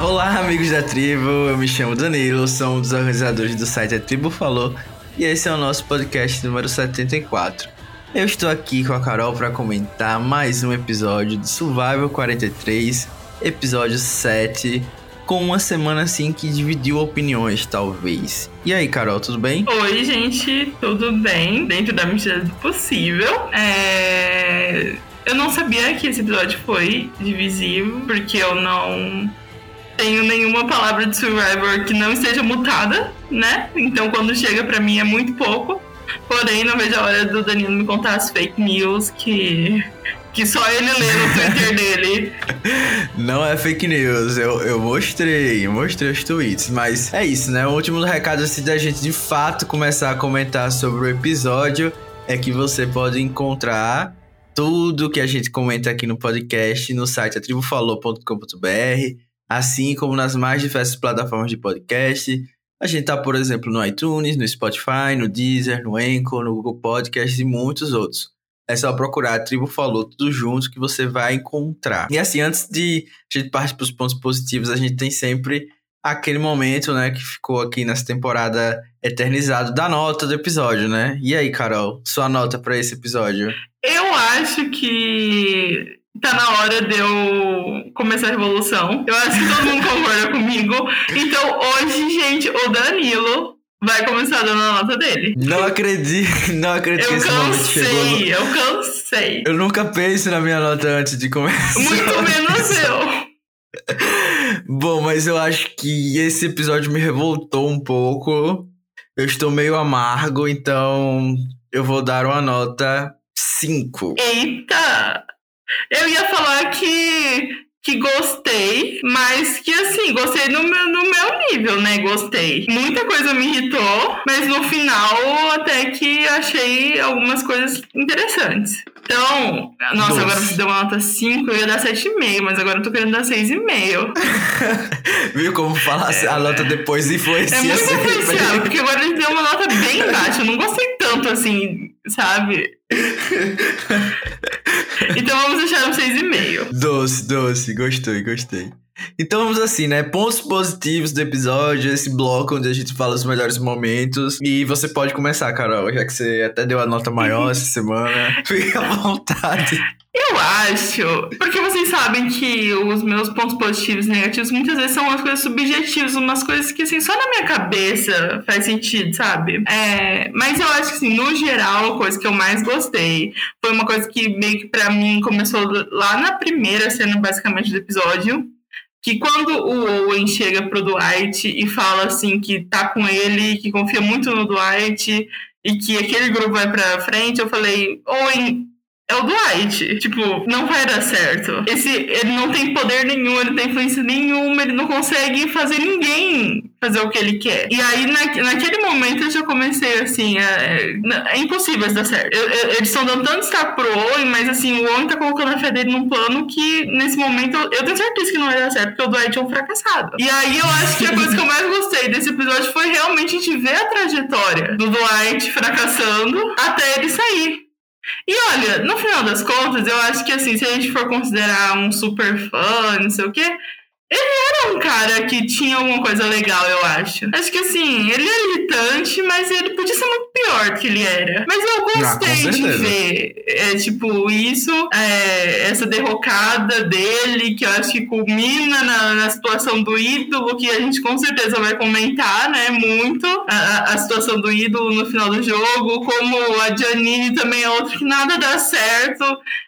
Olá, amigos da tribo. Eu me chamo Danilo, sou um dos organizadores do site A Tribo Falou e esse é o nosso podcast número 74. Eu estou aqui com a Carol para comentar mais um episódio de Survival 43, episódio 7, com uma semana assim que dividiu opiniões, talvez. E aí, Carol, tudo bem? Oi, gente, tudo bem? Dentro da medida do possível. É... Eu não sabia que esse episódio foi divisivo, porque eu não tenho nenhuma palavra de Survivor que não esteja mutada, né? Então quando chega para mim é muito pouco. Porém, não vejo a hora do Danilo me contar as fake news que, que só ele lê no Twitter dele. Não é fake news, eu, eu mostrei, mostrei os tweets, mas é isso, né? O último recado assim da gente de fato começar a comentar sobre o episódio é que você pode encontrar tudo que a gente comenta aqui no podcast no site atribufalou.com.br assim como nas mais diversas plataformas de podcast. A gente tá, por exemplo, no iTunes, no Spotify, no Deezer, no Anchor, no Google Podcast e muitos outros. É só procurar a Tribo Falou tudo junto que você vai encontrar. E assim, antes de a gente partir para os pontos positivos, a gente tem sempre aquele momento, né, que ficou aqui nessa temporada eternizado da nota do episódio, né? E aí, Carol, sua nota para esse episódio? Eu acho que tá na hora de eu começar a revolução. Eu acho que todo mundo concorda comigo. Então, hoje, gente, o Danilo vai começar dando a nota dele. Não acredito, não acredito eu. Cansei, eu cansei. Eu nunca penso na minha nota antes de começar. Muito menos eu. Bom, mas eu acho que esse episódio me revoltou um pouco. Eu estou meio amargo, então eu vou dar uma nota 5. Eita! Eu ia falar que, que gostei, mas que assim, gostei no meu, no meu nível, né? Gostei. Muita coisa me irritou, mas no final até que achei algumas coisas interessantes. Então, nossa, agora você deu uma nota 5, eu ia dar 7,5, mas agora eu tô querendo dar 6,5. Viu como falar é, a nota depois influencia É muito influenciável, porque agora ele deu uma nota bem baixa. Eu não gostei tanto assim, sabe? então vamos deixar um 6,5. Doce, doce, gostei, gostei. Então vamos assim, né? Pontos positivos do episódio, esse bloco onde a gente fala os melhores momentos. E você pode começar, Carol, já que você até deu a nota maior essa semana. Fica à vontade. Eu acho, porque vocês sabem que os meus pontos positivos e negativos muitas vezes são umas coisas subjetivas, umas coisas que assim, só na minha cabeça faz sentido, sabe? É, mas eu acho que assim, no geral, a coisa que eu mais gostei foi uma coisa que meio que pra mim começou lá na primeira cena, basicamente, do episódio que quando o Owen chega pro Dwight e fala assim que tá com ele, que confia muito no Dwight e que aquele grupo vai pra frente, eu falei, Owen, é o Dwight. Tipo, não vai dar certo. Esse, ele não tem poder nenhum, ele não tem influência nenhuma, ele não consegue fazer ninguém fazer o que ele quer. E aí, na, naquele momento, eu já comecei assim: é, é, impossível isso dar certo. Eu, eu, eles estão dando tanto destaque pro Owen, mas assim, o Owen tá colocando a fé dele num plano que, nesse momento, eu, eu tenho certeza que não vai dar certo, porque o Dwight é um fracassado. E aí, eu acho que a coisa que eu mais gostei desse episódio foi realmente a gente ver a trajetória do Dwight fracassando até ele sair. E olha, no final das contas, eu acho que assim, se a gente for considerar um super fã, não sei o quê, ele era um cara que tinha alguma coisa legal, eu acho. Acho que assim, ele é irritante, mas ele podia ser muito pior do que ele era. Mas eu gostei ah, de ver, é, tipo, isso, é, essa derrocada dele, que eu acho que culmina na, na, situação do ídolo, que a gente com certeza vai comentar, né, muito, a, a situação do ídolo no final do jogo, como a Janine também é outra que nada dá certo.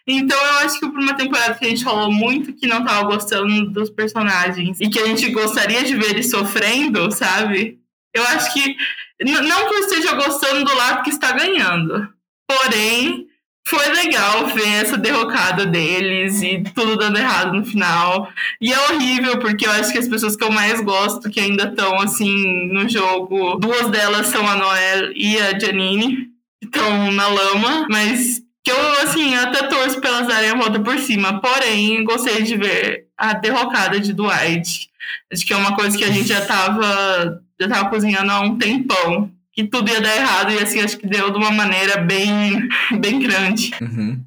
Então eu acho que por uma temporada que a gente falou muito que não tava gostando dos personagens e que a gente gostaria de ver eles sofrendo, sabe? Eu acho que não que eu esteja gostando do lado que está ganhando. Porém, foi legal ver essa derrocada deles e tudo dando errado no final. E é horrível, porque eu acho que as pessoas que eu mais gosto, que ainda estão assim no jogo, duas delas são a Noel e a Janine, que estão na lama, mas que eu, assim, até torço pelas darem a volta por cima. Porém, gostei de ver a derrocada de Dwight. Acho que é uma coisa que a gente já tava já tava cozinhando há um tempão. Que tudo ia dar errado, e assim, acho que deu de uma maneira bem, bem grande. Uhum.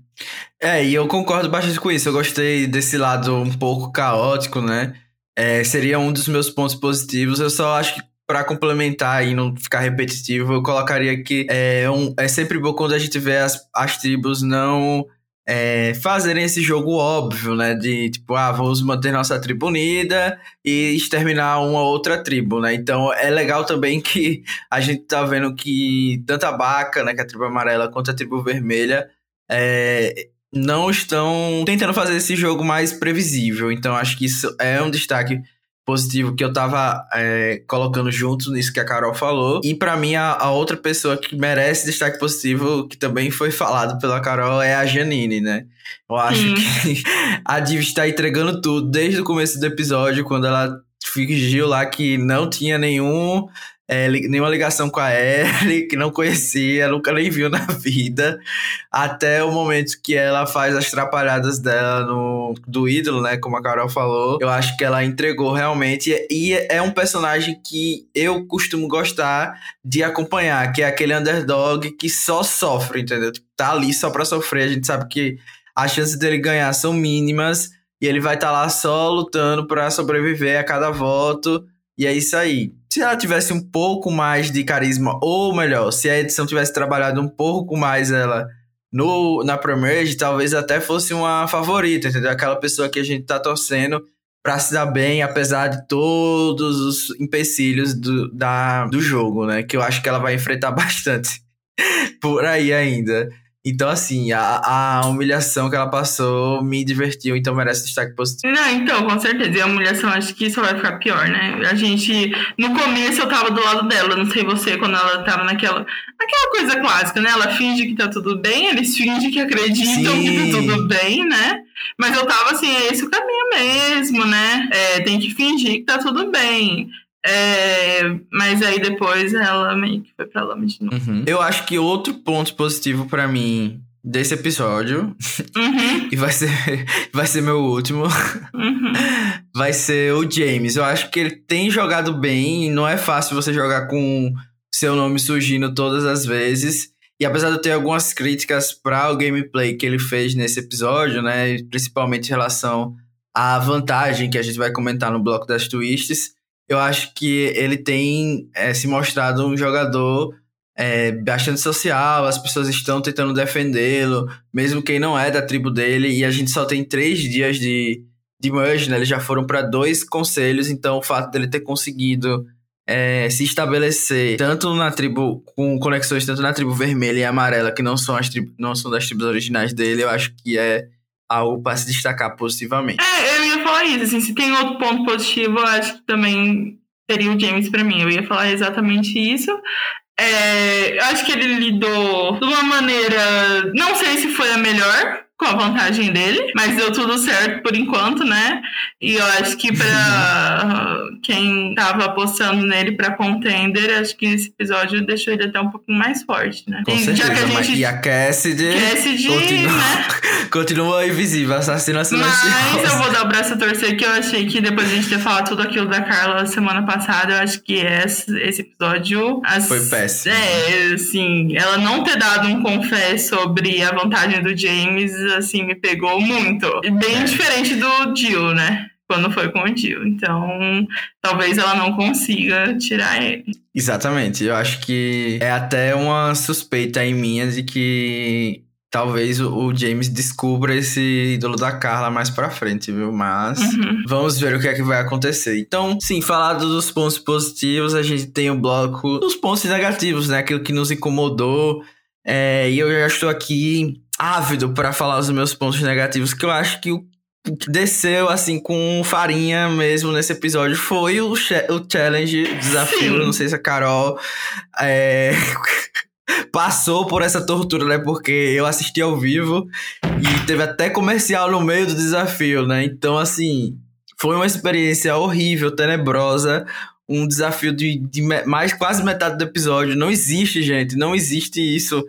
É, e eu concordo bastante com isso. Eu gostei desse lado um pouco caótico, né? é, seria um dos meus pontos positivos. Eu só acho que para complementar e não ficar repetitivo, eu colocaria que é, um, é sempre bom quando a gente vê as, as tribos não é, fazerem esse jogo óbvio, né? De tipo, ah, vamos manter nossa tribo unida e exterminar uma outra tribo, né? Então é legal também que a gente tá vendo que tanto a Baca, né, que é a tribo amarela, quanto a tribo vermelha, é, não estão tentando fazer esse jogo mais previsível. Então acho que isso é um destaque positivo que eu tava é, colocando junto nisso que a Carol falou. E para mim, a, a, outra pessoa que merece destaque positivo, que também foi falado pela Carol, é a Janine, né? Eu acho hum. que a Div está entregando tudo desde o começo do episódio, quando ela fingiu lá que não tinha nenhum é, nenhuma ligação com a Ellie, que não conhecia, nunca nem viu na vida, até o momento que ela faz as trapalhadas dela no, do ídolo, né? Como a Carol falou. Eu acho que ela entregou realmente. E é um personagem que eu costumo gostar de acompanhar, que é aquele underdog que só sofre, entendeu? Tipo, tá ali só pra sofrer. A gente sabe que as chances dele ganhar são mínimas. E ele vai estar tá lá só lutando para sobreviver a cada voto. E é isso aí se ela tivesse um pouco mais de carisma, ou melhor, se a edição tivesse trabalhado um pouco mais ela no, na Premier, talvez até fosse uma favorita, entendeu? Aquela pessoa que a gente tá torcendo para se dar bem, apesar de todos os empecilhos do, da, do jogo, né? Que eu acho que ela vai enfrentar bastante por aí ainda. Então, assim, a, a humilhação que ela passou me divertiu, então merece destaque positivo. Não, então, com certeza. E a humilhação acho que só vai ficar pior, né? A gente. No começo eu tava do lado dela, não sei você, quando ela tava naquela. Aquela coisa clássica, né? Ela finge que tá tudo bem, eles fingem que acreditam Sim. que tá tudo bem, né? Mas eu tava assim, é esse o caminho mesmo, né? É, tem que fingir que tá tudo bem. É, mas aí depois ela meio que foi pra lama de novo. Uhum. Eu acho que outro ponto positivo para mim desse episódio, uhum. e vai ser, vai ser meu último, uhum. vai ser o James. Eu acho que ele tem jogado bem, e não é fácil você jogar com seu nome surgindo todas as vezes. E apesar de eu ter algumas críticas para o gameplay que ele fez nesse episódio, né, principalmente em relação à vantagem que a gente vai comentar no bloco das twists, eu acho que ele tem é, se mostrado um jogador é, bastante social, as pessoas estão tentando defendê-lo, mesmo quem não é da tribo dele, e a gente só tem três dias de, de merge, né? Eles já foram para dois conselhos, então o fato dele ter conseguido é, se estabelecer tanto na tribo, com conexões tanto na tribo vermelha e amarela, que não são, as não são das tribos originais dele, eu acho que é algo para se destacar positivamente. É, ia falar isso, assim, se tem outro ponto positivo, eu acho que também seria o James para mim. Eu ia falar exatamente isso. É, eu acho que ele lidou de uma maneira, não sei se foi a melhor, com a vantagem dele, mas deu tudo certo por enquanto, né? E eu acho que para quem tava apostando nele para contender, acho que esse episódio deixou ele até um pouquinho mais forte, né? Com e, certeza, já que a gente... e a Cassidy, Cassidy continua, né? continua invisível, assassina silenciosa. Mas eu vou dar o braço a torcer que eu achei que depois de a gente ter falado tudo aquilo da Carla semana passada, eu acho que esse, esse episódio... As, Foi péssimo. É, assim, ela não ter dado um confés sobre a vantagem do James assim, me pegou muito. Bem é. diferente do Jill, né? Quando foi com o Jill. Então, talvez ela não consiga tirar ele. Exatamente. Eu acho que é até uma suspeita em minha de que talvez o James descubra esse ídolo da Carla mais pra frente, viu? Mas uhum. vamos ver o que é que vai acontecer. Então, sim, falado dos pontos positivos, a gente tem o bloco dos pontos negativos, né? Aquilo que nos incomodou. É, e eu já estou aqui ávido para falar os meus pontos negativos, que eu acho que o que desceu assim com farinha mesmo nesse episódio foi o, o challenge, o desafio. Não sei se a Carol é, passou por essa tortura, né? Porque eu assisti ao vivo e teve até comercial no meio do desafio, né? Então, assim, foi uma experiência horrível, tenebrosa. Um desafio de, de mais quase metade do episódio. Não existe, gente. Não existe isso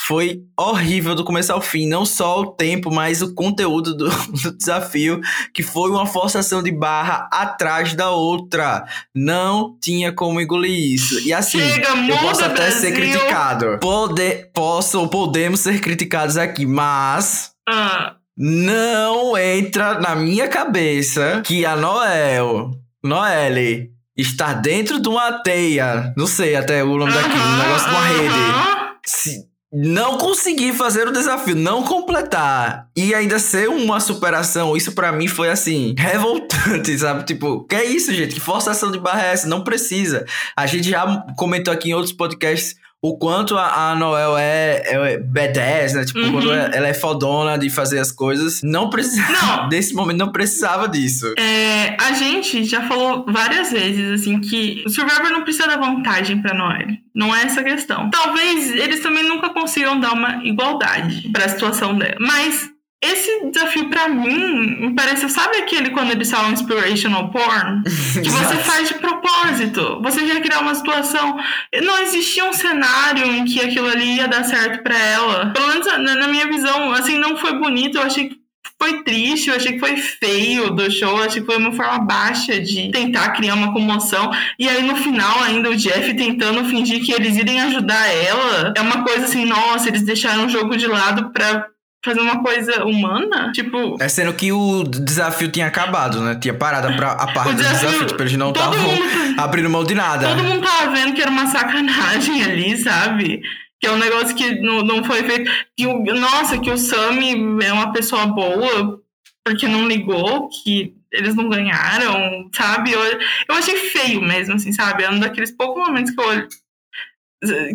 foi horrível do começo ao fim. Não só o tempo, mas o conteúdo do, do, desafio, que foi uma forçação de barra atrás da outra. Não tinha como engolir isso. E assim, Chega, eu posso até Brasil. ser criticado. Poder, posso ou podemos ser criticados aqui, mas. Ah. Não entra na minha cabeça que a Noel, Noelle, está dentro de uma teia. Não sei até o nome daquilo, um negócio de uma rede. Se não conseguir fazer o desafio, não completar e ainda ser uma superação, isso para mim foi assim, revoltante, sabe? Tipo, que é isso, gente? Que forçação de barra é essa? Não precisa. A gente já comentou aqui em outros podcasts o quanto a, a Noel é, é badass, né? Tipo, uhum. quando ela é fodona de fazer as coisas. Não precisava. Não. Nesse momento, não precisava disso. É, a gente já falou várias vezes, assim, que o Survivor não precisa dar vantagem pra Noel. Não é essa a questão. Talvez eles também nunca consigam dar uma igualdade pra situação dela. Mas esse desafio para mim me parece, sabe aquele quando eles falam inspirational porn? Que você faz de propósito. Você quer criar uma situação. Não existia um cenário em que aquilo ali ia dar certo para ela. Pelo menos na minha visão, assim, não foi bonito. Eu achei que foi triste, eu achei que foi feio do show, eu achei que foi uma forma baixa de tentar criar uma comoção. E aí no final, ainda o Jeff tentando fingir que eles irem ajudar ela. É uma coisa assim, nossa, eles deixaram o jogo de lado pra fazer uma coisa humana, tipo... É sendo que o desafio tinha acabado, né? Tinha parado pra, a parte do desafio, tipo, eles não estavam tá abrindo mão de nada. Todo mundo tava vendo que era uma sacanagem ali, sabe? Que é um negócio que não, não foi feito... Que o, nossa, que o Sammy é uma pessoa boa porque não ligou, que eles não ganharam, sabe? Eu, eu achei feio mesmo, assim, sabe? É um daqueles poucos momentos que eu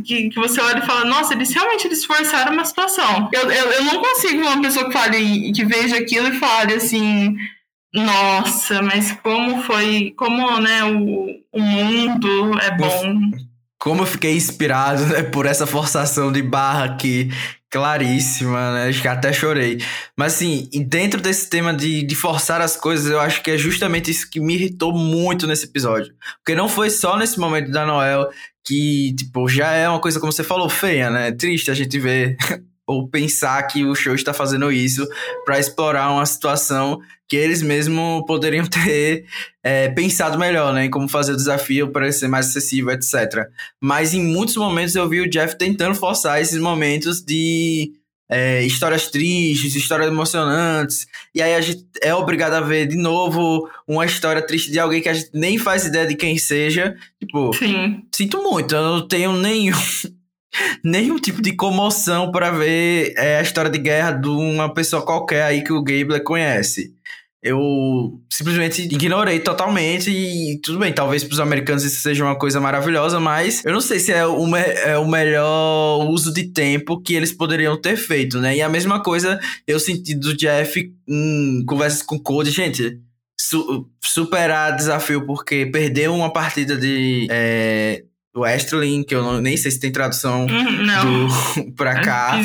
que, que você olha e fala, nossa, eles realmente eles forçaram uma situação. Eu, eu, eu não consigo uma pessoa que fale, que veja aquilo e fale assim, nossa, mas como foi, como né, o, o mundo é bom. Como eu fiquei inspirado né, por essa forçação de barra aqui, claríssima, né? Acho que até chorei. Mas assim, dentro desse tema de, de forçar as coisas, eu acho que é justamente isso que me irritou muito nesse episódio. Porque não foi só nesse momento da Noel que, tipo, já é uma coisa, como você falou, feia, né? Triste a gente ver ou pensar que o show está fazendo isso para explorar uma situação que eles mesmo poderiam ter é, pensado melhor, né? Em como fazer o desafio para ser mais acessível, etc. Mas em muitos momentos eu vi o Jeff tentando forçar esses momentos de é, histórias tristes, histórias emocionantes, e aí a gente é obrigado a ver de novo uma história triste de alguém que a gente nem faz ideia de quem seja. Tipo, Sim. sinto muito, eu não tenho nenhum. Nenhum tipo de comoção para ver é, a história de guerra de uma pessoa qualquer aí que o Gabler conhece eu simplesmente ignorei totalmente e tudo bem, talvez para os americanos isso seja uma coisa maravilhosa, mas eu não sei se é o, é o melhor uso de tempo que eles poderiam ter feito, né? E a mesma coisa eu senti do Jeff em conversas com o Code, gente. Su superar desafio porque perdeu uma partida de é, o Estrelin, que eu não, nem sei se tem tradução hum, do, pra cá.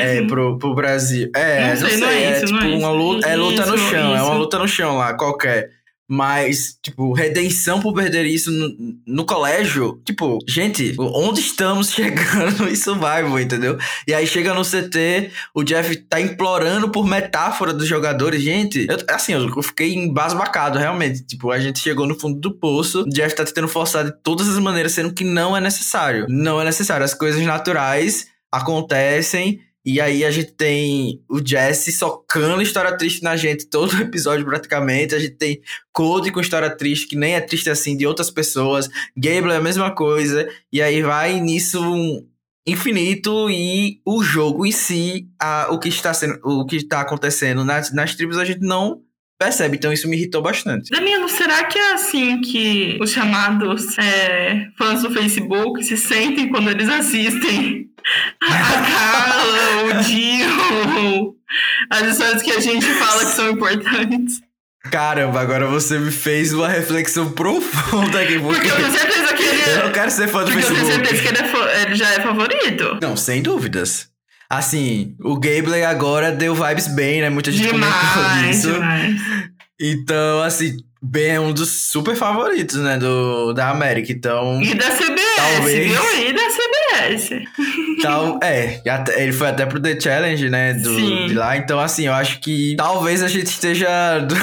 É, pro, pro Brasil. É, não, não sei, não é, é isso, tipo é uma luta, é luta no chão, isso. é uma luta no chão lá, qualquer. Mas, tipo, redenção por perder isso no, no, colégio. Tipo, gente, onde estamos chegando no Survival, entendeu? E aí chega no CT, o Jeff tá implorando por metáfora dos jogadores. Gente, eu, assim, eu fiquei embasbacado, realmente. Tipo, a gente chegou no fundo do poço, o Jeff tá tentando forçar de todas as maneiras, sendo que não é necessário. Não é necessário. As coisas naturais acontecem e aí a gente tem o Jesse socando história triste na gente todo episódio praticamente. A gente tem Cody com história triste, que nem é triste assim, de outras pessoas. Gable é a mesma coisa. E aí vai nisso um infinito e o jogo em si, a, o que está sendo, o que está acontecendo nas, nas tribos a gente não percebe. Então isso me irritou bastante. Danilo, será que é assim que os chamados é, fãs do Facebook se sentem quando eles assistem a Carla, o Dio, as histórias que a gente fala que são importantes. Caramba, agora você me fez uma reflexão profunda aqui. Porque, porque eu tenho certeza que ele é... Eu não quero ser fã do porque Facebook. eu tenho certeza que ele, é, ele já é favorito. Não, sem dúvidas. Assim, o Gable agora deu vibes bem, né? Muita gente demais, comentou isso. Demais. Então, assim, Ben é um dos super favoritos, né, do, da América, então... E da CBS, Talvez. viu? E da CBS. Tal, é, ele foi até pro The Challenge, né, do, Sim. de lá, então assim, eu acho que talvez a gente esteja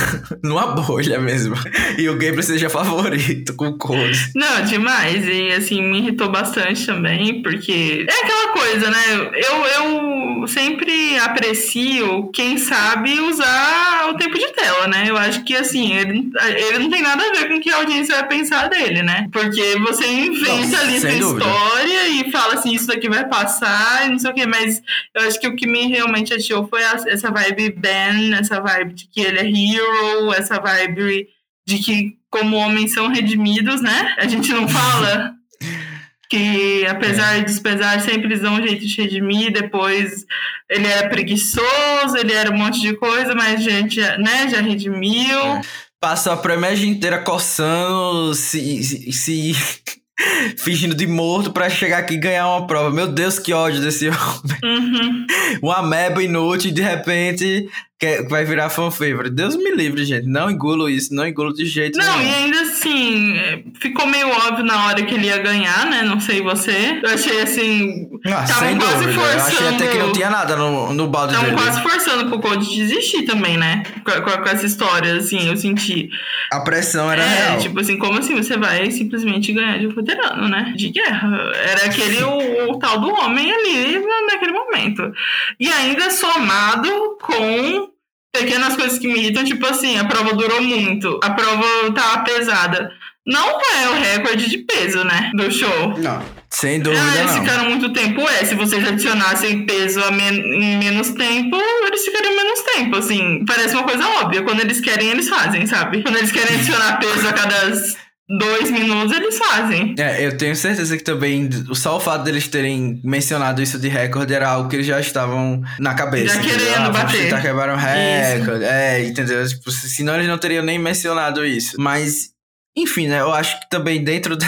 numa bolha mesmo, e o Gabriel seja favorito com o Code. Não, demais. E assim, me irritou bastante também, porque é aquela coisa, né? Eu, eu sempre aprecio quem sabe usar o tempo de tela, né? Eu acho que assim, ele, ele não tem nada a ver com o que a audiência vai pensar dele, né? Porque você inventa Nossa, ali sem dúvida. história e fala assim, isso daqui vai passar e não sei o quê, mas eu acho que o que me realmente achou foi essa vibe Ben, essa vibe de que ele é hero, essa vibe de que como homens são redimidos, né? A gente não fala que apesar dos pesares sempre eles dão um jeito de redimir, depois ele era preguiçoso, ele era um monte de coisa, mas a gente, já, né, já redimiu. É. Passou a premiere inteira coçando, se, se, se fingindo de morto pra chegar aqui e ganhar uma prova. Meu Deus, que ódio desse homem. Uhum. Uma ameba inútil e de repente quer, vai virar fan favorite. Deus me livre, gente. Não engulo isso, não engulo de jeito Não, nenhum. e ainda assim, é, ficou meio óbvio na hora que ele ia ganhar, né? Não sei você. Eu achei assim. Ah, Tavam sem quase dúvida. Eu achei até que não forçando- tinha nada no, no balde Estavam dele. quase forçando pro Code desistir também, né? Com, com- com essa história, assim, eu senti. A pressão era é, real. tipo assim, como assim você vai simplesmente ganhar de um veterano, né? De guerra. Era aquele o, o tal do homem ali na- naquele momento. E ainda somado com pequenas coisas que me irritam, tipo assim, a prova durou muito, a prova tava pesada. Não é o recorde de peso, né? Do show. Não, sem Ah, dúvida eles não. ficaram muito tempo. É, se vocês adicionassem peso a men- em menos tempo, eles ficariam menos tempo. Assim, parece uma coisa óbvia. Quando eles querem, eles fazem, sabe? Quando eles querem adicionar peso a cada dois minutos, eles fazem. É, eu tenho certeza que também só o fato deles terem mencionado isso de recorde era algo que eles já estavam na cabeça. Já querendo ah, bater. tentar quebrar um recorde. É, entendeu? Tipo, se- senão eles não teriam nem mencionado isso. Mas, enfim, né? Eu acho que também dentro da-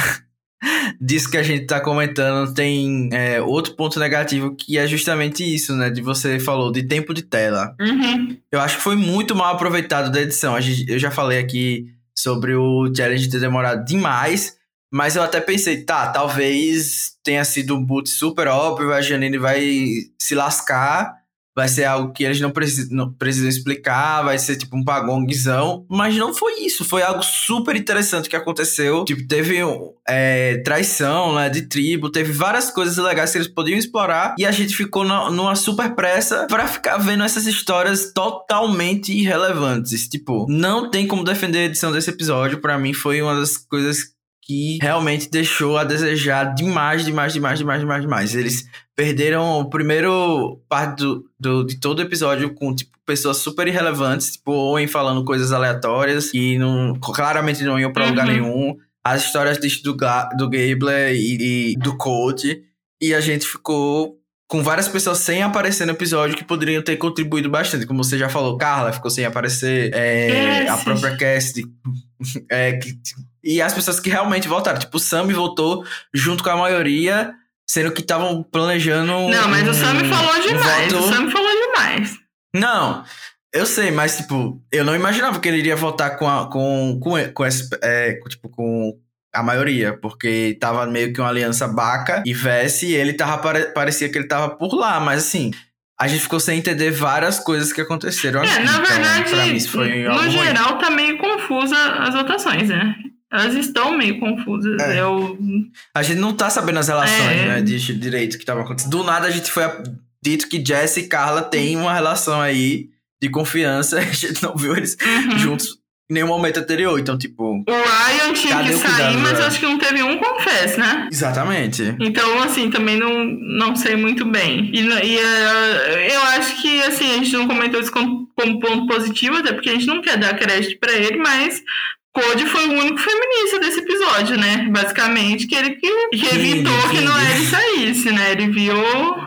disso que a gente tá comentando tem é, outro ponto negativo que é justamente isso, né? De você falou de tempo de tela. Uhum. Eu acho que foi muito mal aproveitado da edição. Gente- eu já falei aqui sobre o challenge ter demorado demais, mas eu até pensei, tá, talvez tenha sido um boot super óbvio, a Janine vai se lascar, vai ser algo que eles não, precis, não precisam explicar, vai ser tipo um pagongzão, mas não foi isso, foi algo super interessante que aconteceu. Tipo, teve é, traição né, de tribo, teve várias coisas legais que eles podiam explorar e a gente ficou na- numa super pressa pra ficar vendo essas histórias totalmente irrelevantes. Tipo, não tem como defender a edição desse episódio. Pra mim, foi uma das coisas que realmente deixou a desejar demais, demais, demais, demais, demais, demais. Eles perderam o primeiro parte do, do- de todo o episódio com, tipo, pessoas super irrelevantes, tipo, Owen falando coisas aleatórias que não, claramente não iam pra lugar Uhum. nenhum. As histórias do, do Gable e, e do Cold. E a gente ficou com várias pessoas sem aparecer no episódio que poderiam ter contribuído bastante. Como você já falou, Carla ficou sem aparecer, é, a própria Cassie. é, que- e as pessoas que realmente voltaram. Tipo, o Sammy voltou junto com a maioria, sendo que estavam planejando. Não, mas o um- Sammy falou um demais. voto- O Sammy falou demais. Não, eu sei, mas tipo, eu não imaginava que ele iria votar com a, com, com, com, esse, é, tipo, com a maioria, porque tava meio que uma aliança Baca e Vesse, e ele tava, pare- parecia que ele tava por lá, mas assim, a gente ficou sem entender várias coisas que aconteceram É, aqui. na então, verdade, mim, no ruim. geral, tá meio confusa as votações, né? Elas estão meio confusas. É. Eu A gente não tá sabendo as relações, É. né, de direito que estavam acontecendo. Do nada a gente foi dito que Jess e Carla têm uma relação aí de confiança, a gente não viu eles Uhum. juntos em nenhum momento anterior, então tipo... O Ryan tinha que sair, cuidado, mas eu acho que não teve um confesso, né? Exatamente. Então, assim, também não, não sei muito bem. E, e, eh, eu acho que, assim, a gente não comentou isso como, como ponto positivo, até porque a gente não quer dar crédito pra ele, mas Code foi o único feminista desse episódio, né? Basicamente, que ele que, que evitou que ele saísse, né? Ele viu.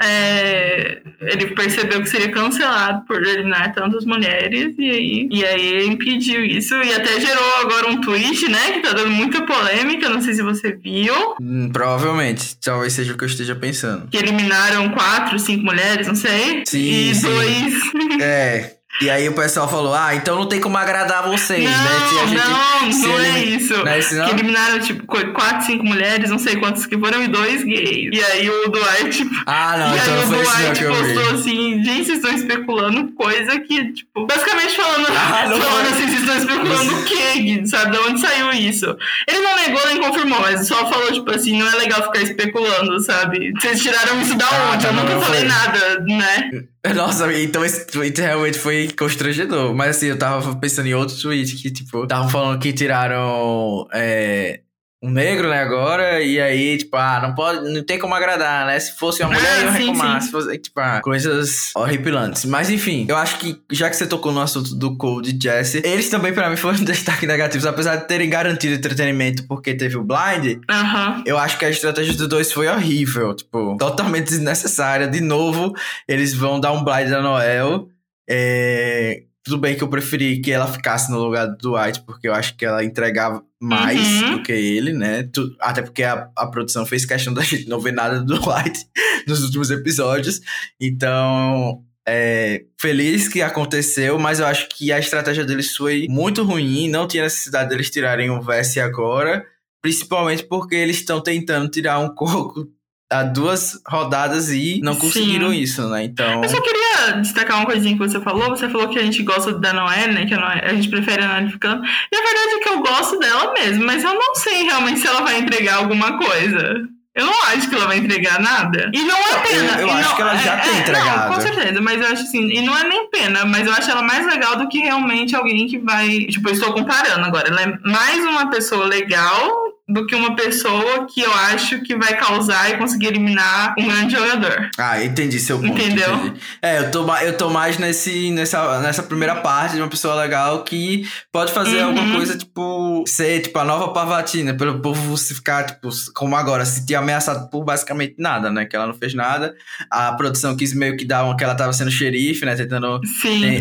é, ele percebeu que seria cancelado por eliminar tantas mulheres, e aí, e aí ele impediu isso. E até gerou agora um tweet, né? Que tá dando muita polêmica, não sei se você viu. Hum, provavelmente. Talvez seja o que eu esteja pensando. que eliminaram quatro, cinco mulheres, não sei. Sim, e sim. dois. É. E aí o pessoal falou: ah, então não tem como agradar vocês, não, né? Se a gente, não, não é isso. Não é isso não? Que eliminaram, tipo, quatro, cinco mulheres, não sei quantas que foram, e dois gays. E aí o Dwight, tipo. Ah, não, e então aí o Dwight postou assim, gente, vocês estão especulando coisa que, tipo, basicamente falando, ah, falando assim, vocês estão especulando o quê, sabe? De onde saiu isso? Ele não negou nem confirmou, mas só falou, tipo assim, não é legal ficar especulando, sabe? Vocês tiraram isso da ah, onde? Tá, Eu nunca falei nada, né? Nossa, então esse tweet realmente foi constrangedor. Mas assim, eu tava pensando em outro tweet que, tipo, estavam falando que tiraram. É, um negro, né, agora, e aí, tipo, ah, não pode, não tem como agradar, né? Se fosse uma mulher, ah, eu reclamar. Se fosse, tipo, ah, coisas horripilantes. Mas enfim, eu acho que, já que você tocou no assunto do Cole e Jesse, eles também, pra mim, foram destaque negativo, apesar de terem garantido entretenimento porque teve o Blind. Uhum. Eu acho que a estratégia dos dois foi horrível, tipo, totalmente desnecessária. De novo, eles vão dar um Blind da Noel. É, tudo bem que eu preferi que ela ficasse no lugar do Dwight, porque eu acho que ela entregava mais uhum. do que ele, né? Até porque a, a produção fez questão da gente não ver nada do Dwight nos últimos episódios. Então, é, feliz que aconteceu, mas eu acho que a estratégia deles foi muito ruim. Não tinha necessidade deles tirarem o Vesse agora. Principalmente porque eles estão tentando tirar um coco há duas rodadas e não conseguiram Sim. isso, né? Então. Eu só queria destacar uma coisinha que você falou. Você falou que a gente gosta da Noé, né? Que a, Noé, a gente prefere a Noé ficando. E a verdade é que eu gosto dela mesmo, mas eu não sei realmente se ela vai entregar alguma coisa. Eu não acho que ela vai entregar nada. E não é pena. Eu, eu acho não, que ela já é, tem é, entregado. Não, com certeza, mas eu acho assim, e não é nem pena, mas eu acho ela mais legal do que realmente alguém que vai. Tipo, eu estou comparando agora. Ela é mais uma pessoa legal do que uma pessoa que eu acho que vai causar e conseguir eliminar um grande jogador. Ah, entendi seu ponto. Entendeu? Entendi. É, eu tô, eu tô mais nesse, nessa, nessa primeira parte de uma pessoa legal que pode fazer uhum. alguma coisa, tipo, ser tipo a nova Pavatina, pelo povo se ficar, tipo, como agora, se sentir ameaçado por basicamente nada, né? Que ela não fez nada. A produção quis meio que dar uma que ela tava sendo xerife, né? Tentando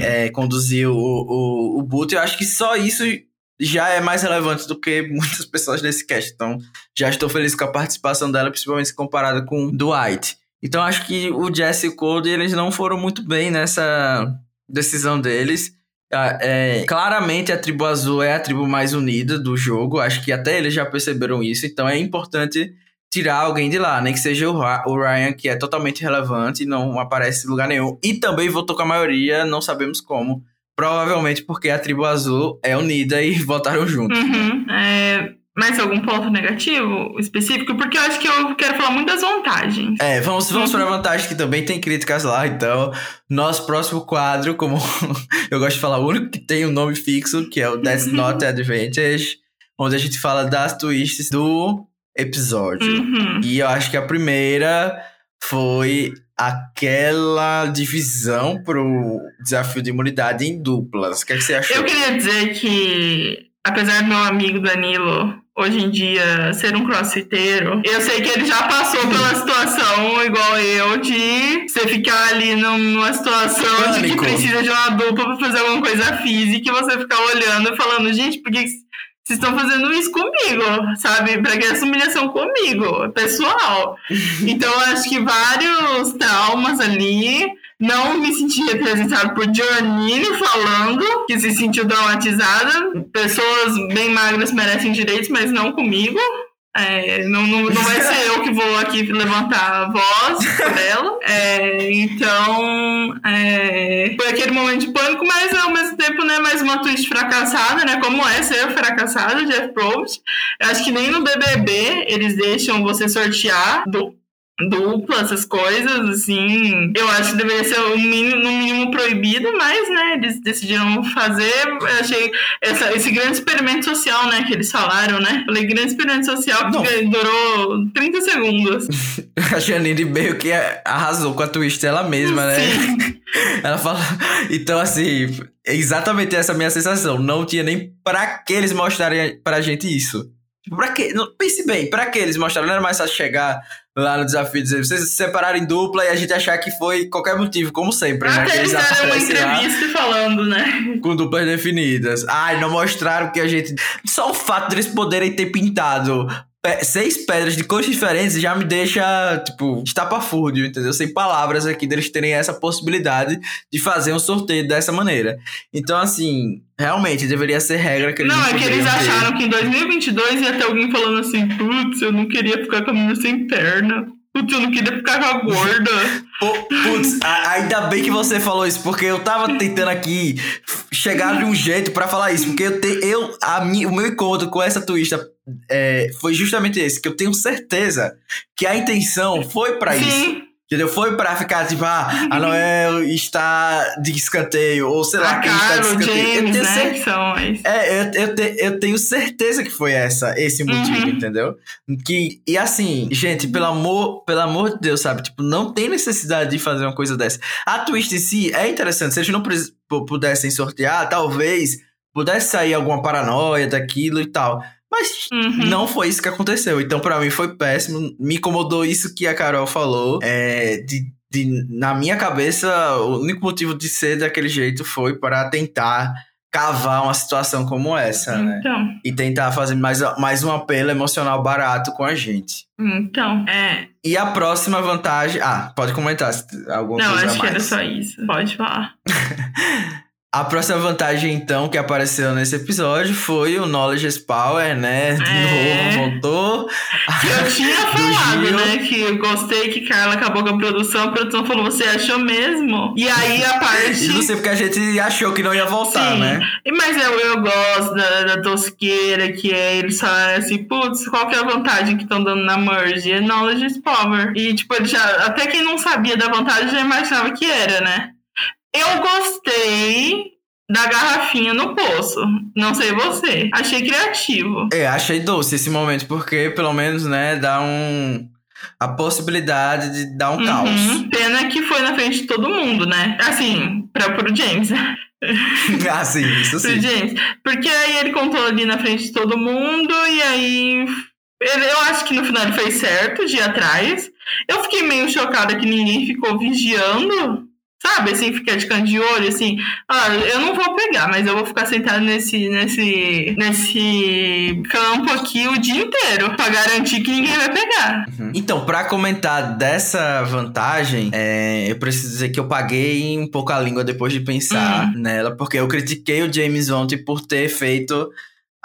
é, conduzir o, o, o Buto. Eu acho que só isso já é mais relevante do que muitas pessoas nesse cast. Então, já estou feliz com a participação dela, principalmente comparada com Dwight. Então, acho que o Jesse e o Cody, eles não foram muito bem nessa decisão deles. Ah, é, claramente, a tribo azul é a tribo mais unida do jogo. Acho que até eles já perceberam isso. Então, é importante tirar alguém de lá, nem que seja o Ryan, que é totalmente relevante e não aparece em lugar nenhum. E também votou com a maioria, não sabemos como Provavelmente porque a tribo azul é unida e votaram juntos. Uhum. É, mais algum ponto negativo específico? Porque eu acho que eu quero falar muito das vantagens. É, vamos, vamos uhum. para a vantagem que também tem críticas lá. Então, nosso próximo quadro, como eu gosto de falar, o único que tem um nome fixo, que é o That's uhum. Not Advantage, onde a gente fala das twists do episódio. Uhum. E eu acho que a primeira foi aquela divisão pro desafio de imunidade em duplas. O que, é que você achou? Eu queria dizer que, apesar do meu amigo Danilo hoje em dia ser um crossfiteiro, eu sei que ele já passou pela situação igual eu de você ficar ali numa situação Pânico. de que precisa de uma dupla pra fazer alguma coisa física e você ficar olhando e falando, gente, por que vocês estão fazendo isso comigo, sabe? Pra que essa humilhação comigo, pessoal. Então, acho que vários traumas ali. Não me senti representado por Johnny falando que se sentiu traumatizada. Pessoas bem magras merecem direitos, mas não comigo. É, não, não, não vai ser eu que vou aqui levantar a voz por ela. É, então, é, foi aquele momento de pânico, mas ao mesmo tempo, né, mais uma twist fracassada, né? Como é ser fracassado, Jeff Probst. Acho que nem no BBB eles deixam você sortear do dupla, essas coisas, assim. Eu acho que deveria ser o mínimo, no mínimo proibido, mas, né, eles decidiram fazer. Eu achei essa, esse grande experimento social, né, que eles falaram, né? Falei, grande experimento social que Não. durou 30 segundos. a Janine meio que arrasou com a twist ela mesma, né? Ela fala. Então, assim, exatamente essa minha sensação. Não tinha nem pra que eles mostrarem pra gente isso. Pra que? Pense bem, pra que eles mostraram? Não era mais fácil chegar lá no desafio dizer vocês se separaram em dupla e a gente achar que foi qualquer motivo, como sempre, né? Até eles deram uma entrevista lá, falando, né? Com duplas definidas. Ai, não mostraram que a gente. Só o fato deles poderem ter pintado seis pedras de cores diferentes já me deixa, tipo, estapafúrdio, entendeu? Sem palavras aqui deles terem essa possibilidade de fazer um sorteio dessa maneira. Então, assim, realmente deveria ser regra que eles Não, é que eles poderiam ter. acharam que em 2022 ia ter alguém falando assim: putz, eu não queria ficar com a menina sem perna. Putz, eu não queria ficar com a gorda. Putz, ainda bem que você falou isso, porque eu tava tentando aqui chegar de um jeito pra falar isso, porque eu te, eu a mi, o meu encontro com essa twista é, foi justamente esse, que eu tenho certeza que a intenção foi pra isso. Entendeu? Foi pra ficar tipo, ah, a Noel está de escanteio, ou sei lá a quem está de escanteio. eu James, tenho né? cer- Que é, eu, eu, te- eu tenho certeza que foi essa, esse motivo, Uhum. entendeu? Que, e assim, gente, pelo amor, pelo amor de Deus, sabe? Tipo, não tem necessidade de fazer uma coisa dessa. A twist em si é interessante. Se eles não pudessem sortear, talvez pudesse sair alguma paranoia daquilo e tal. Mas Uhum. não foi isso que aconteceu. Então, pra mim, foi péssimo. Me incomodou isso que a Carol falou. É, de, de, na minha cabeça, o único motivo de ser daquele jeito foi para tentar cavar uma situação como essa, né? Então, E tentar fazer mais, mais um apelo emocional barato com a gente. então, é. E a próxima vantagem. Ah, pode comentar alguma Não, acho que era mais. só isso. Pode falar. A próxima vantagem, então, que apareceu nesse episódio foi o Knowledge Power, né? De É. novo, voltou. Eu tinha Do falado, Gil. né, que eu gostei que Carla acabou com a produção. A produção falou, você achou mesmo? E aí a parte... E não sei porque a gente achou que não ia voltar, Sim. né? Mas eu, eu gosto da, da tosqueira, que é eles falam assim, putz, qual que é a vantagem que estão dando na merge? É knowledge power. E, tipo, já, até quem não sabia da vantagem já imaginava que era, né? Eu gostei da garrafinha no poço. Não sei você. Achei criativo. É, achei doce esse momento, porque pelo menos, né, dá um. A possibilidade de dar um caos. Uhum. Pena que foi na frente de todo mundo, né? Assim, pra, pro James. ah, sim, isso pro sim. James. Porque aí ele contou ali na frente de todo mundo e aí. eu acho que no final ele fez certo de ir atrás. Eu fiquei meio chocada que ninguém ficou vigiando. Sabe, assim, ficar de canto de olho, assim, ah, eu não vou pegar, mas eu vou ficar sentado nesse, nesse, nesse campo aqui o dia inteiro, pra garantir que ninguém vai pegar. Uhum. Então, pra comentar dessa vantagem, é, eu preciso dizer que eu paguei um pouco a língua depois de pensar Hum. nela, porque eu critiquei o James ontem por ter feito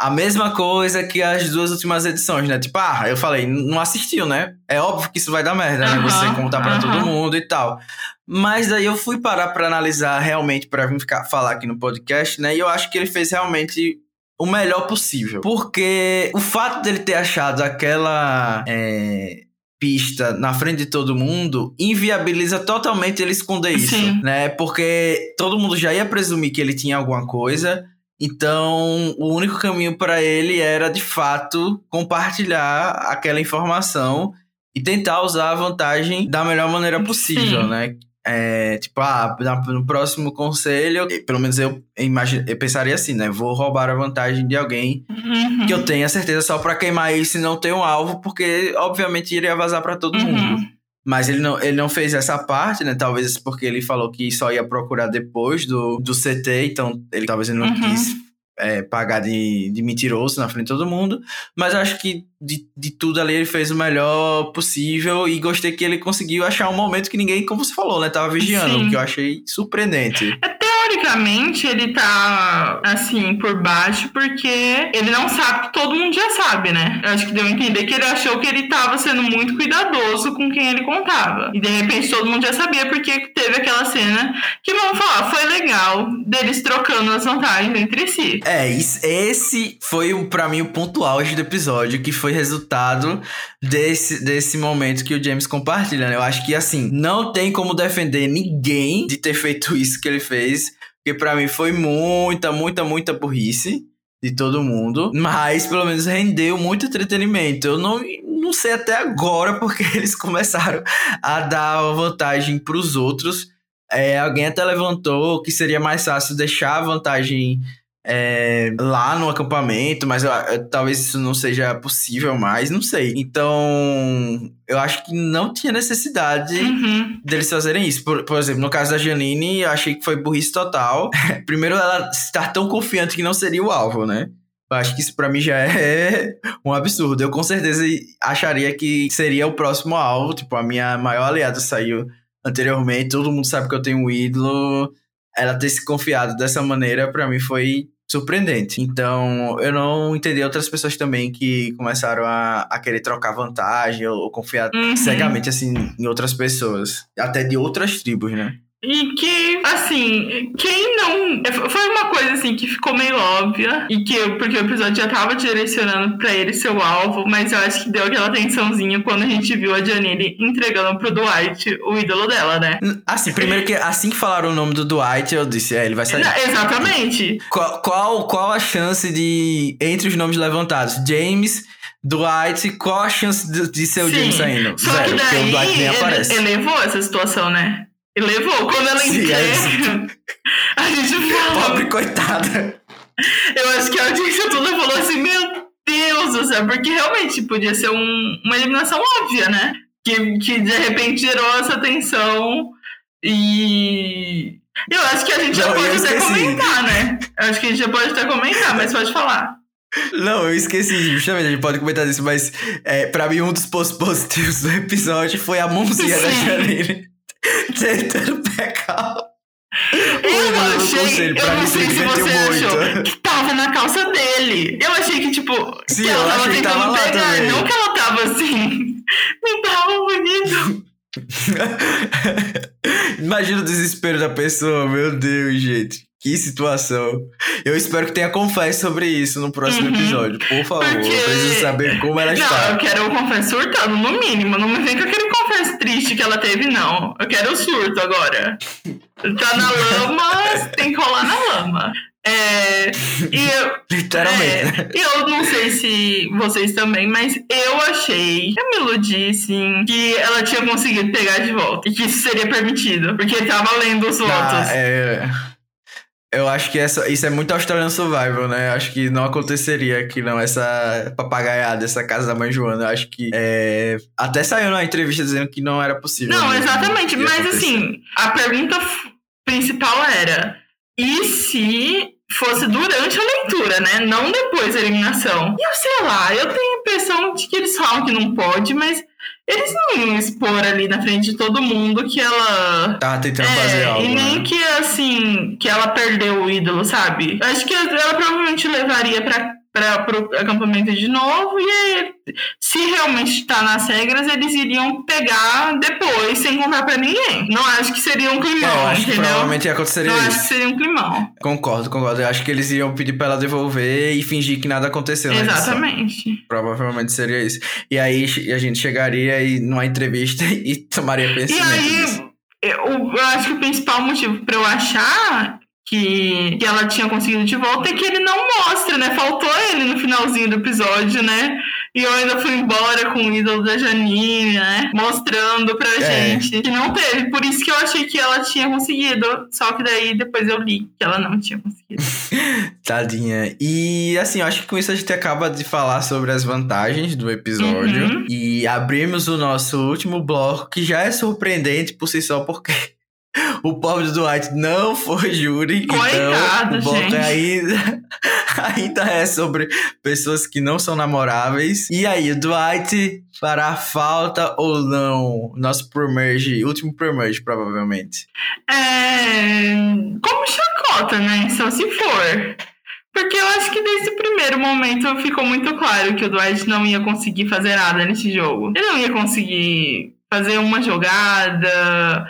a mesma coisa que as duas últimas edições, né? Tipo, ah, eu falei, não assistiu, né? É óbvio que isso vai dar merda, né? Aham, Você contar pra todo aham. mundo e tal. Mas daí eu fui parar pra analisar realmente, pra vir ficar, falar aqui no podcast, né? E eu acho que ele fez realmente o melhor possível. Porque o fato dele ter achado aquela é, pista na frente de todo mundo inviabiliza totalmente ele esconder isso, Sim. né? Porque todo mundo já ia presumir que ele tinha alguma coisa. Então, o único caminho para ele era de fato compartilhar aquela informação e tentar usar a vantagem da melhor maneira possível, Sim. né? É, tipo, ah, no próximo conselho, pelo menos eu, imagine, eu pensaria assim, né? Vou roubar a vantagem de alguém Uhum. que eu tenha certeza só pra queimar isso e não ter um alvo, porque obviamente iria vazar pra todo Uhum. mundo. Mas ele não, ele não fez essa parte, né? Talvez porque ele falou que só ia procurar depois do, do CT, então ele talvez ele não Uhum. quis é, pagar de, de mentiroso na frente de todo mundo. Mas acho que de, de tudo ali ele fez o melhor possível e gostei que ele conseguiu achar um momento que ninguém, como você falou, né? Tava vigiando, Sim. o que eu achei surpreendente. Teoricamente, ele tá assim por baixo porque ele não sabe que todo mundo já sabe, né? Eu acho que deu a entender que ele achou que ele tava sendo muito cuidadoso com quem ele contava. E de repente todo mundo já sabia porque teve aquela cena que vamos falar, foi legal deles trocando as vantagens entre si. É, esse foi pra mim o ponto auge do episódio, que foi resultado desse, desse momento que o James compartilha. né? Eu acho que assim, não tem como defender ninguém de ter feito isso que ele fez, porque pra mim foi muita, muita, muita burrice de todo mundo, mas pelo menos rendeu muito entretenimento. Eu não, não sei até agora porque eles começaram a dar vantagem pros outros. É, alguém até levantou que seria mais fácil deixar a vantagem é, lá no acampamento, mas eu- eu- talvez isso não seja possível mais, não sei. Então, eu acho que não tinha necessidade Uhum. deles fazerem isso. Por, por exemplo, no caso da Janine, eu achei que foi burrice total. Primeiro, ela estar tão confiante que não seria o alvo, né? Eu acho que isso pra mim já é um absurdo. Eu com certeza acharia que seria o próximo alvo. Tipo, a minha maior aliada saiu anteriormente. Todo mundo sabe que eu tenho um ídolo. Ela ter se confiado dessa maneira, para mim, foi surpreendente. Então, eu não entendi outras pessoas também que começaram a, a querer trocar vantagem ou, ou confiar Uhum. cegamente, assim, em outras pessoas. Até de outras tribos, né? E que, assim, quem não. Foi uma coisa assim que ficou meio óbvia. E que eu, porque o episódio já tava direcionando pra ele ser o alvo, mas eu acho que deu aquela tensãozinha quando a gente viu a Janine entregando pro Dwight o ídolo dela, né? Assim, primeiro que assim que falaram o nome do Dwight, eu disse, é, ele vai sair. Exatamente. Qual, qual, qual a chance de. Entre os nomes levantados? James, Dwight, qual a chance de, de ser o Sim. James saindo? Só Zero, que porque o Dwight nem daí aparece. ele, elevou essa situação, né? Elevou. Quando ela Sim, entrega, é a gente fala. Pobre coitada. Eu acho que a audiência toda falou assim: Meu Deus do céu, porque realmente podia ser um- uma eliminação óbvia, né? Que, que de repente gerou essa tensão e. Eu acho que a gente já Não, eu pode até comentar, né? Eu acho que a gente já pode até comentar, mas pode falar. Não, eu esqueci, justamente, a gente pode comentar disso, mas é, pra mim um dos pontos positivos do episódio foi a mãozinha da Sim. Janine tentando pegar Eu do achei, eu não se sei se você achou que tava na calça dele. Eu achei que, tipo, Sim, que ela tava tentando tava pegar, não que ela tava assim. Não tava bonito. Imagina o desespero da pessoa, meu Deus, gente. Que situação. Eu espero que tenha confesso sobre isso no próximo Uhum. episódio. Por favor, Porque- eu preciso saber como ela Não, está. eu quero o confesso surtando, no mínimo. Não me vem com aquele triste que ela teve, não. Eu quero o surto agora. Tá na lama, tem que rolar na lama. É, e eu, Literalmente. é, eu não sei se vocês também, mas eu achei, eu me iludi, assim, que ela tinha conseguido pegar de volta. E que isso seria permitido, porque tava lendo os votos. Ah, é... Eu acho que essa, isso é muito Australian Survival, né? Acho que não aconteceria aqui, não, essa papagaiada, essa casa da mãe Joana. Eu acho que. é, Até saiu na entrevista dizendo que não era possível. Não, mesmo exatamente. Mas acontecer. assim, a pergunta principal era: e se fosse durante a leitura, né? Não depois da eliminação? E eu sei lá, eu tenho a impressão de que eles falam que não pode, mas eles não iam expor ali na frente de todo mundo que ela. Tava tentando fazer É, algo. e nem né? que assim, que ela perdeu o ídolo, sabe? Acho que ela provavelmente levaria pra, pra, pro acampamento de novo e aí, se realmente tá nas regras, eles iriam pegar depois, sem contar pra ninguém. Não acho que seria um É, climão, acho que provavelmente aconteceria Não acho isso. que seria um climão. Concordo, concordo. Eu acho que eles iam pedir pra ela devolver e fingir que nada aconteceu na edição. Exatamente. Provavelmente seria isso. E aí a gente chegaria aí numa entrevista e tomaria E conhecimento disso. aí, eu, eu acho que o principal motivo pra eu achar que, que ela tinha conseguido de volta é que ele não mostra, né? Faltou ele no finalzinho do episódio, né? E eu ainda fui embora com o ídolo da Janine, né? Mostrando pra É. gente que não teve. Por isso que eu achei que ela tinha conseguido. Só que daí depois eu li que ela não tinha conseguido. Tadinha. E assim, eu acho que com isso a gente acaba de falar sobre as vantagens do episódio. Uhum. E abrimos o nosso último bloco, que já é surpreendente por si só, porque o pobre do Dwight não foi júri. Coitado, então, o bloco gente. ainda, ainda é sobre pessoas que não são namoráveis. E aí, o Dwight fará falta ou não? Nosso pre-merge, último pre-merge, provavelmente. É, como chacota, né? Só se for. Porque eu acho que desde o primeiro momento ficou muito claro que o Dwight não ia conseguir fazer nada nesse jogo. Ele não ia conseguir fazer uma jogada.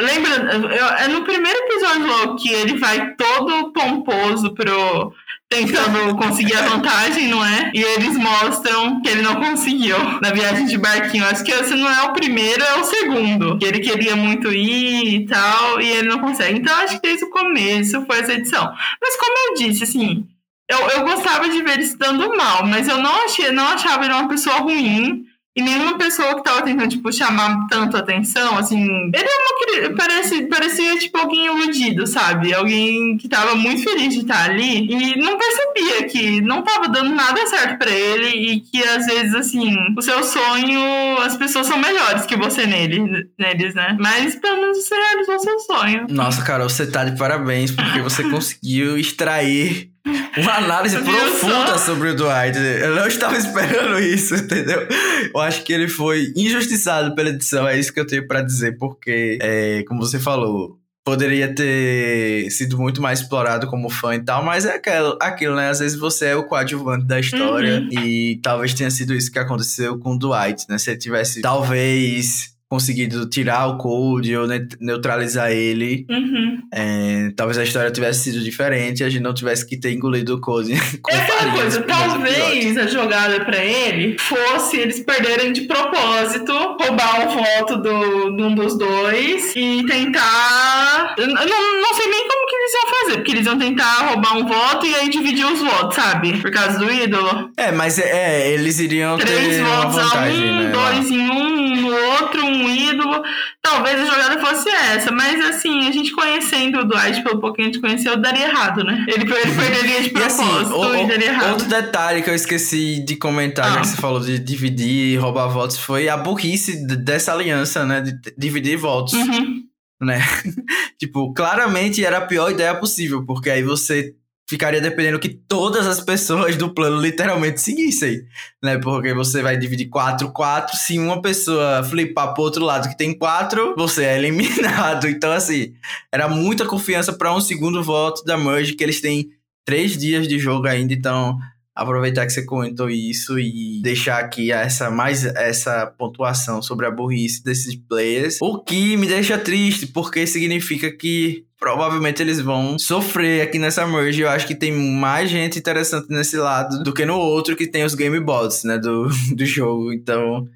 Lembra, eu- é no primeiro episódio que ele vai todo pomposo pro. Tentando conseguir a vantagem, não é? E eles mostram que ele não conseguiu na viagem de barquinho. Acho que esse não é o primeiro, é o segundo. Que ele queria muito ir e tal, e ele não consegue. Então acho que desde o começo foi essa edição. Mas como eu disse, assim, eu, eu gostava de ver ele se dando mal, mas eu não, achei, não achava ele uma pessoa ruim. E nenhuma pessoa que tava tentando, tipo, chamar tanto atenção, assim. Ele é uma parece, parecia, tipo, alguém iludido, sabe? Alguém que tava muito feliz de estar ali e não percebia que não tava dando nada certo pra ele e que, às vezes, assim, o seu sonho, as pessoas são melhores que você nele, neles, né? Mas pelo menos você realizou o seu sonho. Nossa, Carol, você tá de parabéns, porque você conseguiu extrair uma análise profunda só? sobre o Dwight. Eu não estava esperando isso, entendeu? Eu acho que ele foi injustiçado pela edição, é isso que eu tenho pra dizer, porque, é, como você falou, poderia ter sido muito mais explorado como fã e tal, mas é aquilo, aquilo né? Às vezes você é o coadjuvante da história Uhum. e talvez tenha sido isso que aconteceu com o Dwight, né? Se ele tivesse, talvez, conseguido tirar o Cold ou ne- neutralizar ele, Uhum. é, talvez a história tivesse sido diferente e a gente não tivesse que ter engolido o com É aquela coisa, talvez a jogada pra ele fosse eles perderem de propósito, roubar um voto do, de um dos dois e tentar. Eu não, não sei nem iam fazer, porque eles iam tentar roubar um voto e aí dividir os votos, sabe? Por causa do ídolo. É, mas é, é, eles iriam Três ter votos a vantagem, um, né? dois em um, no outro, um ídolo. Talvez a jogada fosse essa, mas assim, a gente conhecendo o Dwight pelo pouco que a gente conheceu, daria errado, né? Ele, ele perderia de E assim, propósito o- e daria errado. outro detalhe que eu esqueci de comentar, Ah. que você falou de dividir e roubar votos, foi a burrice dessa aliança, né? De dividir votos, Uhum. Né? tipo, claramente era a pior ideia possível, porque aí você ficaria dependendo que todas as pessoas do plano literalmente seguissem, né? Porque você vai dividir 4, 4, se uma pessoa flipar pro outro lado que tem 4, você é eliminado. Então, assim, era muita confiança para um segundo voto da Merge, que eles têm três dias de jogo ainda, então aproveitar que você comentou isso e deixar aqui essa mais essa pontuação sobre a burrice desses players. O que me deixa triste, porque significa que provavelmente eles vão sofrer aqui nessa merge. Eu acho que tem mais gente interessante nesse lado do que no outro que tem os game bots, né, do, do jogo. Então,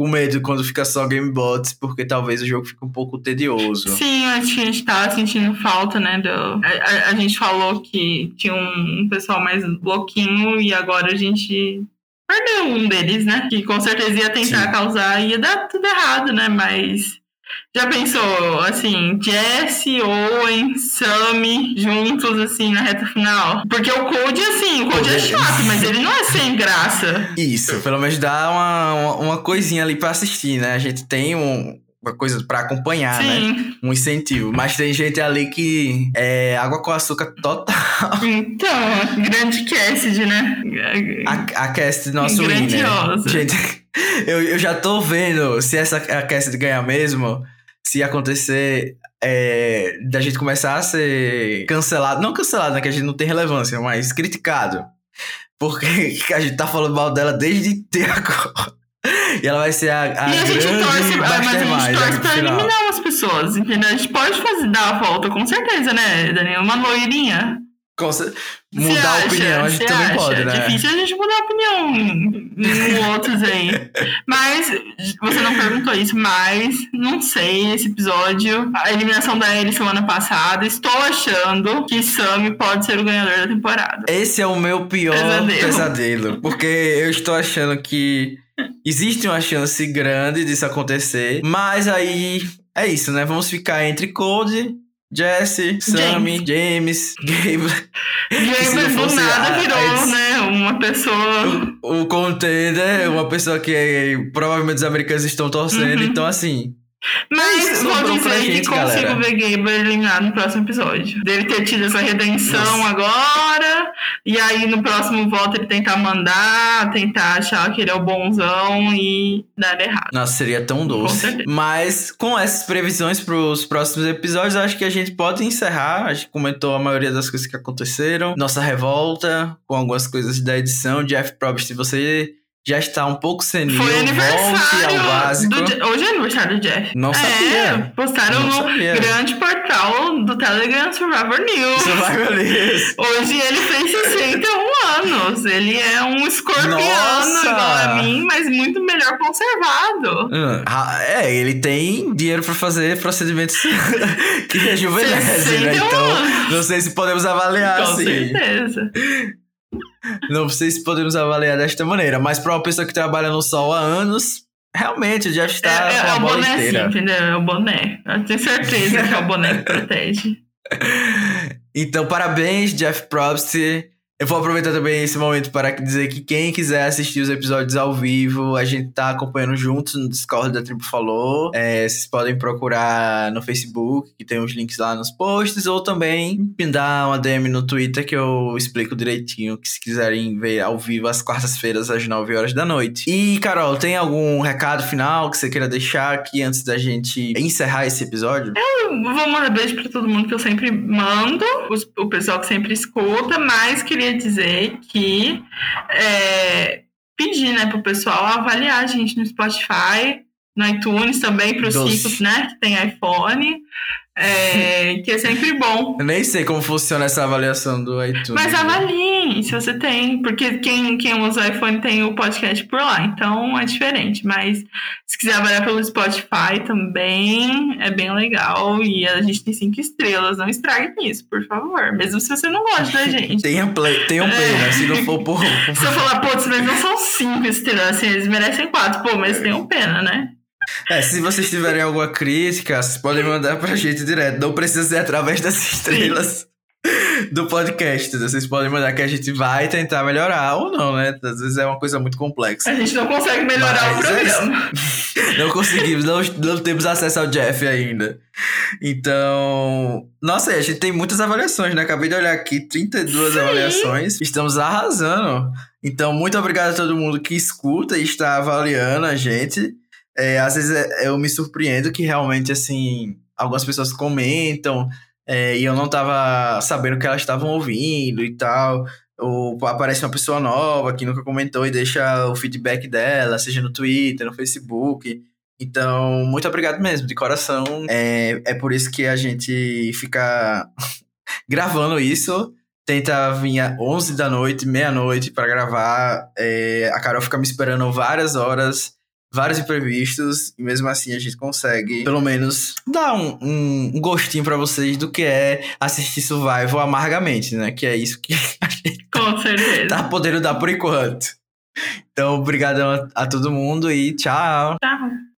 com medo quando fica só game bots, porque talvez o jogo fique um pouco tedioso. Sim, a gente tava sentindo falta, né? Do... A, a- a gente falou que tinha um, um pessoal mais louquinho e agora a gente perdeu um deles, né? Que com certeza ia tentar Sim. causar, ia dar tudo errado, né? Mas já pensou, assim, Jesse, Owen, Sammy juntos, assim, na reta final? Porque o Code, assim, o Code é Code- chato, mas ele não é sem graça. Isso, pelo menos dá uma, uma, uma coisinha ali pra assistir, né? A gente tem um- uma coisa pra acompanhar, né? Sim. Um incentivo. Mas tem gente ali que é água com açúcar total. Então, grande Cassidy, né? A, a cast nosso winner. Grandiosa. Gente, eu, eu já tô vendo se essa a ganhar mesmo, se acontecer é, da gente começar a ser cancelado. Não cancelado, né? Que a gente não tem relevância, mas criticado. Porque a gente tá falando mal dela desde ter agora. E ela vai ser a, a e a gente grande torce, ah, mas a gente torce aqui pra eliminar umas pessoas, entendeu? A gente pode fazer, dar a volta, com certeza, né, Daniel? Uma loirinha. Mudar a acha? opinião, a gente também acha? pode, né? Difícil a gente mudar a opinião em, outros aí. Mas, você não perguntou isso, mas não sei, esse episódio, a eliminação da Ellie semana passada, estou achando que Sammy pode ser o ganhador da temporada. Esse é o meu pior Pesadelo. pesadelo. porque eu estou achando que existe uma chance grande disso acontecer. Mas aí é isso, né? Vamos ficar entre Code, Jesse, Sammy, James, Gabe. Gamer do nada a- virou, né, uma pessoa... O contender, uma pessoa que provavelmente os americanos estão torcendo. Uhum. Então, assim, Mas Isso vou dizer que gente, consigo galera. ver Gaber eliminado no próximo episódio. Dele ter tido essa redenção Nossa. agora, e aí no próximo voto ele tentar mandar, tentar achar que ele é o bonzão e dar errado. Nossa, seria tão doce. certeza. Mas com essas previsões para os próximos episódios, acho que a gente pode encerrar. A gente comentou a maioria das coisas que aconteceram. Nossa revolta com algumas coisas da edição. Jeff Probst, se você já está um pouco senil, Foi volte ao aniversário básico. do Je- Hoje é aniversário do Jeff. Não É, sabia. postaram Não no sabia. grande portal do Telegram Survivor News. Survival News. Hoje ele fez 61 anos. Ele é um escorpiano Nossa! igual a mim, mas muito melhor conservado. Hum, É, ele tem dinheiro para fazer procedimentos que rejuvenescem, né? 61 Então, não sei se podemos avaliar Com assim. certeza. Não sei se podemos avaliar desta maneira, mas para uma pessoa que trabalha no sol há anos, realmente o Jeff está é, é, é o boné, sim, inteira. entendeu? É o boné. Eu tenho certeza que é o boné que protege. Então, parabéns, Jeff Probst. Eu vou aproveitar também esse momento para dizer que quem quiser assistir os episódios ao vivo, a gente tá acompanhando juntos no Discord da Tribo Falou. É, vocês podem procurar no Facebook, que tem os links lá nos posts, ou também me dar uma DM no Twitter que eu explico direitinho, que se quiserem ver ao vivo às quartas-feiras às 9 horas da noite. E, Carol, tem algum recado final que você queira deixar aqui antes da gente encerrar esse episódio? Eu vou mandar beijo pra todo mundo que eu sempre mando, o pessoal que sempre escuta, mas queria queria dizer que é, pedir né, para o pessoal avaliar a gente no Spotify, no iTunes também, para os ricos né, que tem iPhone. É, que é sempre bom. Eu nem sei como funciona essa avaliação do iTunes. Mas avaliem se você tem, porque quem, quem usa iPhone tem o podcast por lá, então é diferente. Mas se quiser avaliar pelo Spotify também é bem legal. E a gente tem cinco estrelas, não estrague isso, por favor. Mesmo se você não gosta da gente. tenha play, tenha um play, é. né? Se não for por. se eu falar, putz, mas não são cinco estrelas, assim, eles merecem quatro, pô, mas tenham pena, né? É, se vocês tiverem alguma crítica, vocês podem mandar pra gente direto. Não precisa ser através das estrelas do podcast. Vocês podem mandar que a gente vai tentar melhorar ou não, né? Às vezes é uma coisa muito complexa. A gente não consegue melhorar Mas, o é programa. É, não conseguimos, não, não temos acesso ao Jeff ainda. Então, nossa, a gente tem muitas avaliações, né? Acabei de olhar aqui, 32 Sim. avaliações. Estamos arrasando. Então, muito obrigado a todo mundo que escuta e está avaliando a gente é, às vezes é, eu me surpreendo que realmente, assim, algumas pessoas comentam é, e eu não tava sabendo que elas estavam ouvindo e tal. Ou aparece uma pessoa nova que nunca comentou e deixa o feedback dela, seja no Twitter, no Facebook. Então, muito obrigado mesmo, de coração. É, é por isso que a gente fica gravando isso. Tenta vir às 11 da noite, meia-noite para gravar. É, a Carol fica me esperando várias horas vários imprevistos e mesmo assim a gente consegue pelo menos dar um, um, gostinho para vocês do que é assistir Survival amargamente, né? Que é isso que a gente Com certeza. tá podendo dar por enquanto. Então, obrigado a, a todo mundo e tchau. Tchau.